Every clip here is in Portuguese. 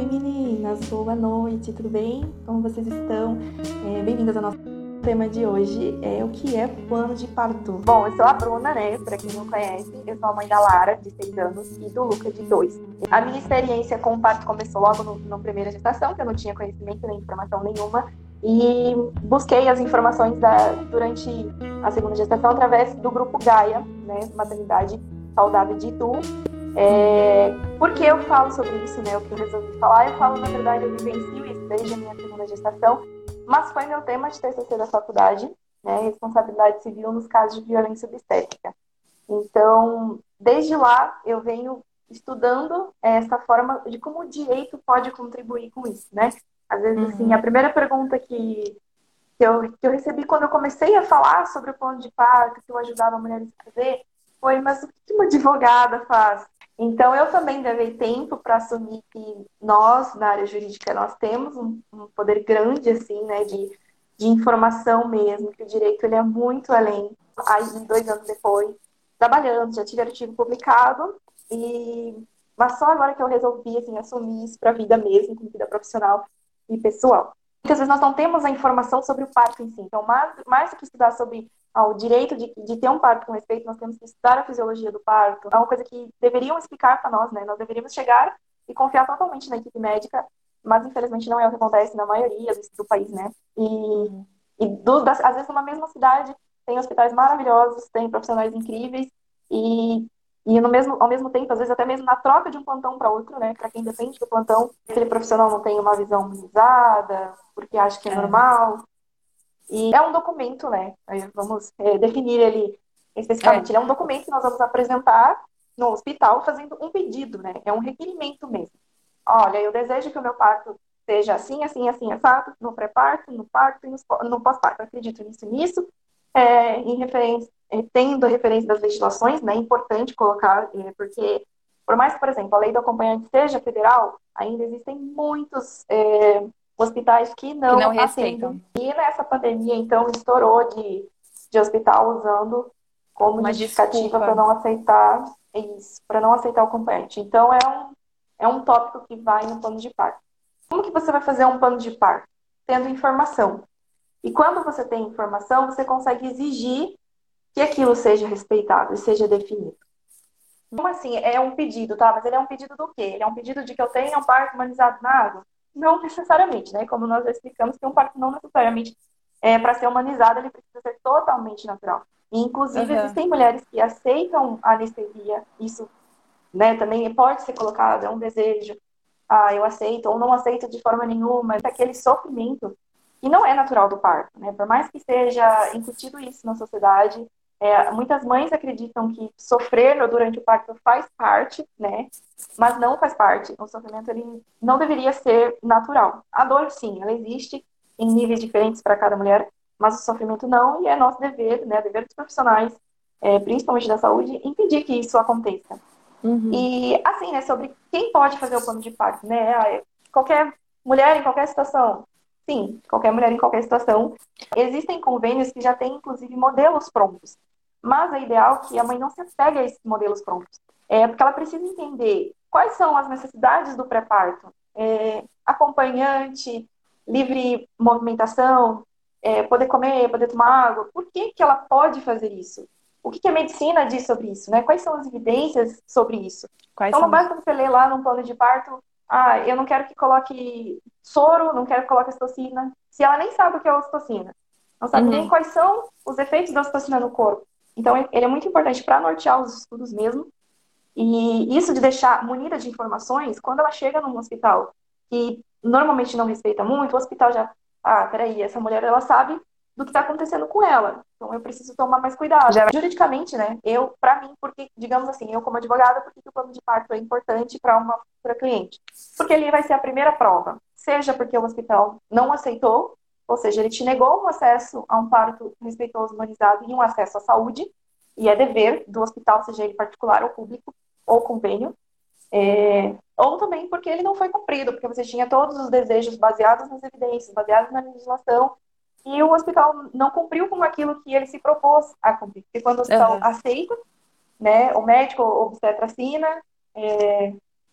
Oi meninas, boa noite, tudo bem? Como vocês estão? É, Bem-vindas ao nosso tema de hoje, é o que é plano de parto. Bom, eu sou a Bruna, né? Pra quem não conhece, eu sou a mãe da Lara, de 6 anos, e do Luca, de 2. A minha experiência com o parto começou logo no, na primeira gestação, que eu não tinha conhecimento nem informação nenhuma, e busquei as informações da, durante a segunda gestação através do grupo Gaia, né? Maternidade Saudável de Itu, é, por que eu falo sobre isso, né? O que eu resolvi falar, eu falo, na verdade, eu vivencio isso desde a minha segunda gestação, mas foi meu tema de TCC da faculdade, né? Responsabilidade civil nos casos de violência obstétrica. Então, desde lá, eu venho estudando essa forma de como o direito pode contribuir com isso, né? Às vezes, assim, uhum. assim, a primeira pergunta que, que, eu, que eu recebi quando eu comecei a falar sobre o plano de parto, que eu ajudava mulheres a fazer, foi, mas o que uma advogada faz? Então, eu também levei tempo para assumir que nós, na área jurídica, nós temos um, um poder grande, assim, né, de, de informação mesmo, que o direito ele é muito além. Aí, dois anos depois, trabalhando, já tive artigo publicado, e... mas só agora que eu resolvi, assim, assumir isso para a vida mesmo, como vida profissional e pessoal. Muitas vezes nós não temos a informação sobre o parto em si. Então, mais, mais do que estudar sobre ao direito de, de ter um parto com respeito, nós temos que estudar a fisiologia do parto. É uma coisa que deveriam explicar para nós, né? Nós deveríamos chegar e confiar totalmente na equipe médica, mas infelizmente não é o que acontece na maioria do, do país, né? E, e do, das, às vezes numa mesma cidade tem hospitais maravilhosos, tem profissionais incríveis e e no mesmo, ao mesmo tempo, às vezes até mesmo na troca de um plantão para outro, né? Para quem depende do plantão, aquele profissional não tem uma visão humanizada, porque acha que é, é. normal. E é um documento, né? Vamos é, definir ele especificamente. É. Ele é um documento que nós vamos apresentar no hospital fazendo um pedido, né? É um requerimento mesmo. Olha, eu desejo que o meu parto seja assim, assim, assim, exato, no pré-parto, no parto e no pós-parto. Acredito nisso e nisso. É, em referência, é, tendo a referência das legislações, né? É importante colocar, é, porque por mais que, por exemplo, a lei do acompanhante seja federal, ainda existem muitos é, hospitais que não, que não. E nessa pandemia, então, estourou de, de hospital usando como Uma justificativa para não aceitar isso, para não aceitar o acompanhante. Então, é um, é um tópico que vai no plano de parto. Como que você vai fazer um plano de parto? Tendo informação. E quando você tem informação, você consegue exigir que aquilo seja respeitado e seja definido. Como assim? É um pedido, tá? Mas ele é um pedido do quê? Ele é um pedido de que eu tenha um parto humanizado na água? Não necessariamente, né? Como nós explicamos, que um parto não necessariamente é para ser humanizado, ele precisa ser totalmente natural. E, inclusive, uhum. existem mulheres que aceitam a anestesia, isso né, também pode ser colocado, é um desejo, ah, eu aceito ou não aceito de forma nenhuma, aquele sofrimento que não é natural do parto, né? Por mais que seja incutido isso na sociedade, é, muitas mães acreditam que sofrer durante o parto faz parte, né? Mas não faz parte. O sofrimento ele não deveria ser natural. A dor, sim, ela existe em níveis diferentes para cada mulher, mas o sofrimento não. E é nosso dever, né? Dever dos profissionais, é, principalmente da saúde, impedir que isso aconteça. Uhum. E assim, né? Sobre quem pode fazer o plano de parto, né? Ah, qualquer mulher em qualquer situação. Sim, qualquer mulher em qualquer situação. Existem convênios que já têm, inclusive, modelos prontos. Mas é ideal que a mãe não se apegue a esses modelos prontos. É, porque ela precisa entender quais são as necessidades do pré-parto. É, acompanhante, livre movimentação, é, poder comer, poder tomar água. Por que, que ela pode fazer isso? O que, que a medicina diz sobre isso? Né? Quais são as evidências sobre isso? Quais então, não basta você ler lá num plano de parto, ah, eu não quero que coloque soro, não quero que coloque ocitocina, se ela nem sabe o que é ocitocina. Não sabe uhum. nem quais são os efeitos da ocitocina no corpo. Então, ele é muito importante para nortear os estudos mesmo. E isso de deixar munida de informações, quando ela chega num hospital que normalmente não respeita muito, o hospital já, ah, peraí, essa mulher, ela sabe do que está acontecendo com ela. Então, eu preciso tomar mais cuidado. Já, juridicamente, né, eu, para mim, porque, digamos assim, eu como advogada, por que o plano de parto é importante para uma futura cliente? Porque ele vai ser a primeira prova. Seja porque o hospital não aceitou ou seja, ele te negou um acesso a um parto respeitoso, humanizado e um acesso à saúde, e é dever do hospital, seja ele particular ou público, ou convênio, é, ou também porque ele não foi cumprido, porque você tinha todos os desejos baseados nas evidências, baseados na legislação, e o hospital não cumpriu com aquilo que ele se propôs a cumprir. Porque quando o hospital uhum. aceita, né, o médico obstetra assina, é,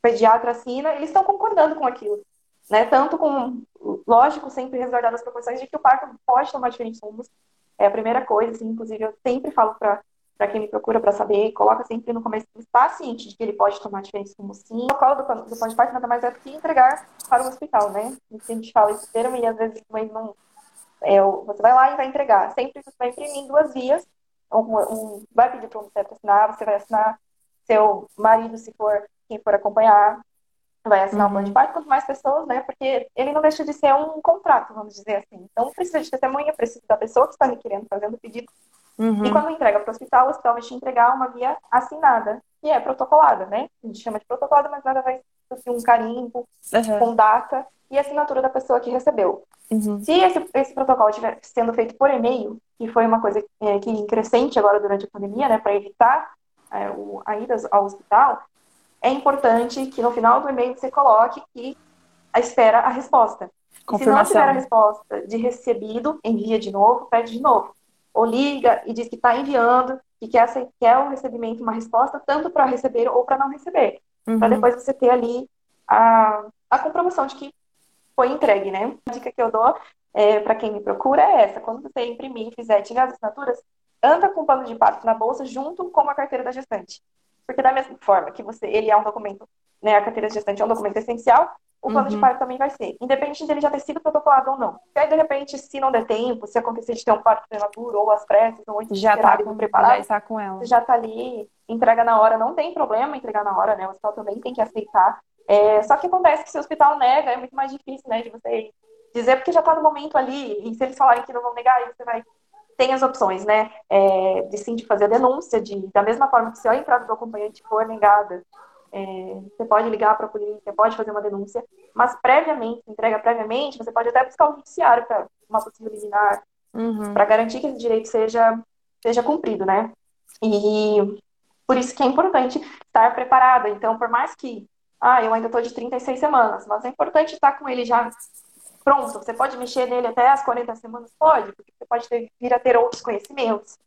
pediatra assina, eles estão concordando com aquilo. Né? Tanto com, lógico, sempre resguardando as proporções de que o parto pode tomar diferentes rumos. É a primeira coisa, assim, inclusive eu sempre falo para para quem me procura para saber, coloca sempre no começo, está ciente de que ele pode tomar diferentes rumos sim. O protocolo do, do de parto nada mais é do que entregar para o hospital, né? A gente fala esse termo e às vezes mães não. É, você vai lá e vai entregar. Sempre você vai imprimir duas vias. Um, um, vai pedir para o obstetra assinar, você vai assinar, seu marido, se for quem for acompanhar, vai assinar uhum. o plano de parto, quanto mais pessoas, né? Porque ele não deixa de ser um contrato, vamos dizer assim. Então, precisa de testemunha, precisa da pessoa que está requerendo, fazendo o pedido. Uhum. E quando entrega para o hospital, o hospital vai te entregar uma via assinada, que é protocolada, né? A gente chama de protocolada, mas nada vai ser um carimbo uhum. com data e assinatura da pessoa que recebeu. Uhum. Se esse, esse protocolo estiver sendo feito por e-mail, que foi uma coisa é, que crescente agora durante a pandemia, né, para evitar é, o, a ida ao hospital, é importante que no final do e-mail você coloque que espera a resposta. Se não tiver a resposta de recebido, envia de novo, pede de novo. Ou liga e diz que está enviando, que quer, quer o recebimento, uma resposta, tanto para receber ou para não receber. Uhum. Para depois você ter ali a, a comprovação de que foi entregue, né? A dica que eu dou é, para quem me procura é essa. Quando você imprimir e fizer tirar as assinaturas, anda com o plano de parto na bolsa junto com a carteira da gestante. Porque da mesma forma que você, ele é um documento, né, a carteira de gestante é um documento essencial, o plano uhum. de parto também vai ser, independente dele já ter sido protocolado ou não. E aí, de repente, se não der tempo, se acontecer de ter um parto prematuro, ou as pressas, ou antes já tá com, preparado, já está com ela. já tá ali, entrega na hora, não tem problema entregar na hora, né? O hospital também tem que aceitar. É, só que acontece que se o hospital nega, é muito mais difícil, né, de você dizer, porque já tá no momento ali, e se eles falarem que não vão negar, aí você vai tem as opções, né, é, de sim de fazer a denúncia, de da mesma forma que se a entrada do acompanhante for negada, é, você pode ligar para a polícia, pode fazer uma denúncia, mas previamente, entrega previamente, você pode até buscar o judiciário para uma possível liminar, uhum. para garantir que esse direito seja seja cumprido, né? E por isso que é importante estar preparada. Então, por mais que ah, eu ainda estou de 36 semanas, mas é importante estar com ele já pronto, você pode mexer nele até as 40 semanas? Pode, porque você pode ter, vir a ter outros conhecimentos,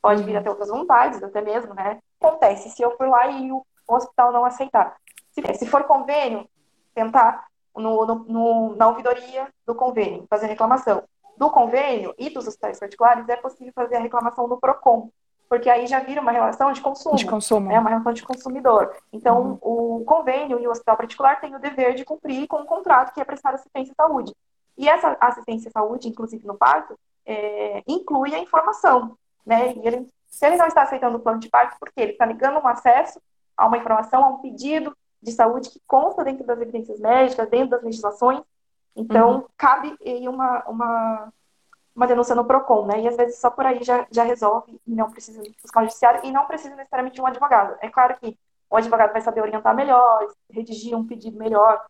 pode vir a ter outras vontades, até mesmo, né? Acontece, se eu for lá e o hospital não aceitar. Se, for convênio, tentar no, no, no, na ouvidoria do convênio, fazer reclamação. Do convênio e dos hospitais particulares, é possível fazer a reclamação do PROCON, porque aí já vira uma relação de consumo. De consumo. É uma relação de consumidor. Então, uhum. o convênio e o hospital particular têm o dever de cumprir com o contrato que é prestar assistência à saúde. E essa assistência à saúde, inclusive no parto, é, inclui a informação. Né? E ele, se ele não está aceitando o plano de parto, porque ele está negando um acesso a uma informação, a um pedido de saúde que consta dentro das evidências médicas, dentro das legislações, então uhum. cabe uma, uma uma denúncia no PROCON, né? E às vezes só por aí já, já resolve e não precisa buscar um judiciário e não precisa necessariamente de um advogado. É claro que o advogado vai saber orientar melhor, redigir um pedido melhor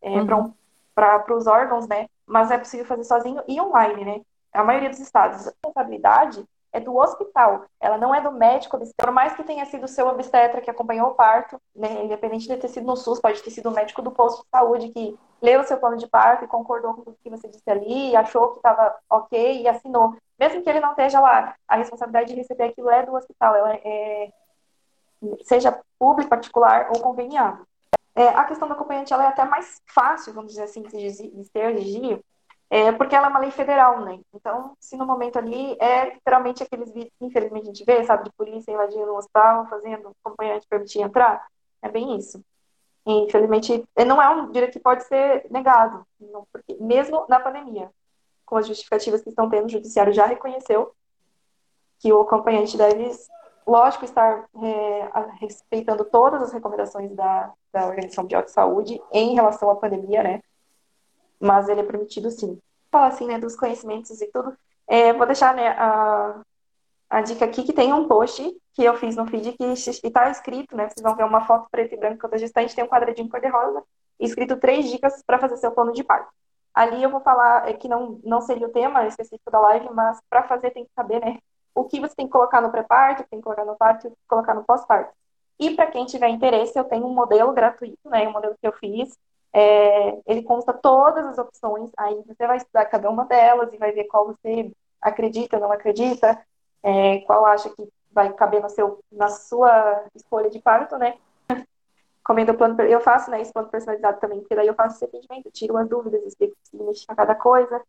é, uhum. para os órgãos, né? Mas é possível fazer sozinho e online, né? A maioria dos estados. A responsabilidade é do hospital, ela não é do médico obstetra. Por mais que tenha sido o seu obstetra que acompanhou o parto, né, independente de ter sido no SUS, pode ter sido o médico do posto de saúde que leu o seu plano de parto e concordou com tudo que você disse ali, achou que estava ok e assinou. Mesmo que ele não esteja lá, a responsabilidade de receber aquilo é do hospital, ela é, seja público, particular ou conveniado. É, a questão do acompanhante ela é até mais fácil, vamos dizer assim, de ser exigir, é, porque ela é uma lei federal, né? Então, se no momento ali é literalmente aqueles vídeos que infelizmente a gente vê, sabe, de polícia invadindo um hospital, fazendo acompanhante permitir entrar, é bem isso. E, infelizmente, não é um direito que pode ser negado, não, porque mesmo na pandemia, com as justificativas que estão tendo, o judiciário já reconheceu que o acompanhante deve, lógico, estar é, respeitando todas as recomendações da, da Organização Mundial de Saúde em relação à pandemia, né? Mas ele é permitido sim. Falar assim, né, dos conhecimentos e tudo. É, vou deixar né, a, a dica aqui que tem um post que eu fiz no feed que está escrito, né? Vocês vão ver uma foto preta e branca da gestante, tem um quadradinho cor-de-rosa, escrito três dicas para fazer seu plano de parto. Ali eu vou falar é, que não, não seria o tema específico da live, mas para fazer tem que saber, né? O que você tem que colocar no pré-parto, tem que colocar no parto colocar no pós-parto. E para quem tiver interesse, eu tenho um modelo gratuito, né? Um modelo que eu fiz, é, ele consta todas as opções, aí você vai estudar cada uma delas e vai ver qual você acredita não acredita, é, qual acha que vai caber no seu, na sua escolha de parto, né? comendo plano, eu faço, né, esse plano personalizado também, porque daí eu faço esse atendimento, tiro as dúvidas, explico o que cada coisa.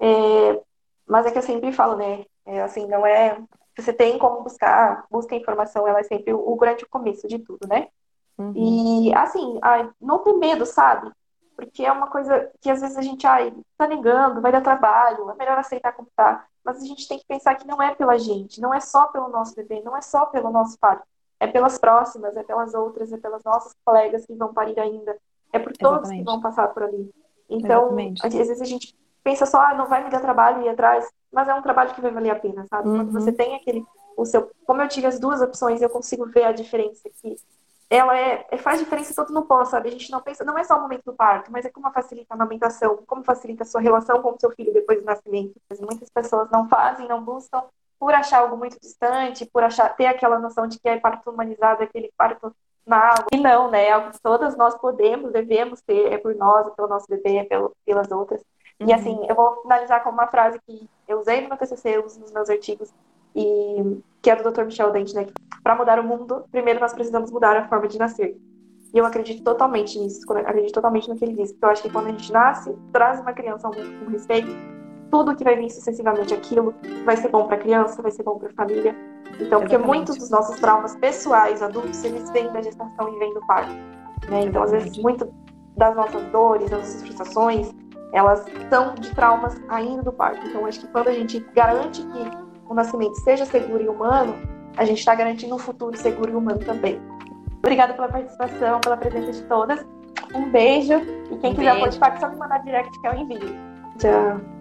É, mas é que eu sempre falo, né, é, assim, não é, você tem como buscar, busca informação, ela é sempre o grande começo de tudo, né? Uhum. E, assim, ai, não ter medo, sabe? Porque é uma coisa que às vezes a gente, ai, tá negando, vai dar trabalho, é melhor aceitar como tá. Mas a gente tem que pensar que não é pela gente, não é só pelo nosso bebê, não é só pelo nosso parto. É pelas próximas, é pelas outras, é pelas nossas colegas que vão parir ainda. É por todos Exatamente. que vão passar por ali. Então, Exatamente. às vezes a gente pensa só, ah, não vai me dar trabalho ir atrás, mas é um trabalho que vai valer a pena, sabe? Uhum. Quando você tem aquele, o seu, como eu tive as duas opções, eu consigo ver a diferença que ela é, é, faz diferença todo no pós, sabe? A gente não pensa, não é só o momento do parto, mas é como facilita a amamentação, como facilita a sua relação com o seu filho depois do nascimento. Muitas pessoas não fazem, não buscam por achar algo muito distante, por achar ter aquela noção de que é parto humanizado, aquele parto na água. E não, né? É algo que todas nós podemos, devemos ter, é por nós, é pelo nosso bebê, é pelo, pelas outras. Uhum. E assim, eu vou finalizar com uma frase que eu usei no meu TCC, eu uso nos meus artigos, e que é do Dr. Michel Dente, né? Para mudar o mundo, primeiro nós precisamos mudar a forma de nascer. E eu acredito totalmente nisso, acredito totalmente no que ele diz, porque eu acho que quando a gente nasce, traz uma criança ao mundo com respeito, tudo que vai vir sucessivamente aquilo vai ser bom para a criança, vai ser bom para a família. Então, porque muitos dos nossos traumas pessoais, adultos, eles vêm da gestação e vêm do parto. Né? Então, às vezes, muito das nossas dores, das nossas frustrações, elas são de traumas ainda do parto. Então, acho que quando a gente garante que o nascimento seja seguro e humano, a gente está garantindo um futuro seguro e humano também. Obrigada pela participação, pela presença de todas. Um beijo. E quem um quiser beijo. pode só me mandar direct que eu envio. Tchau.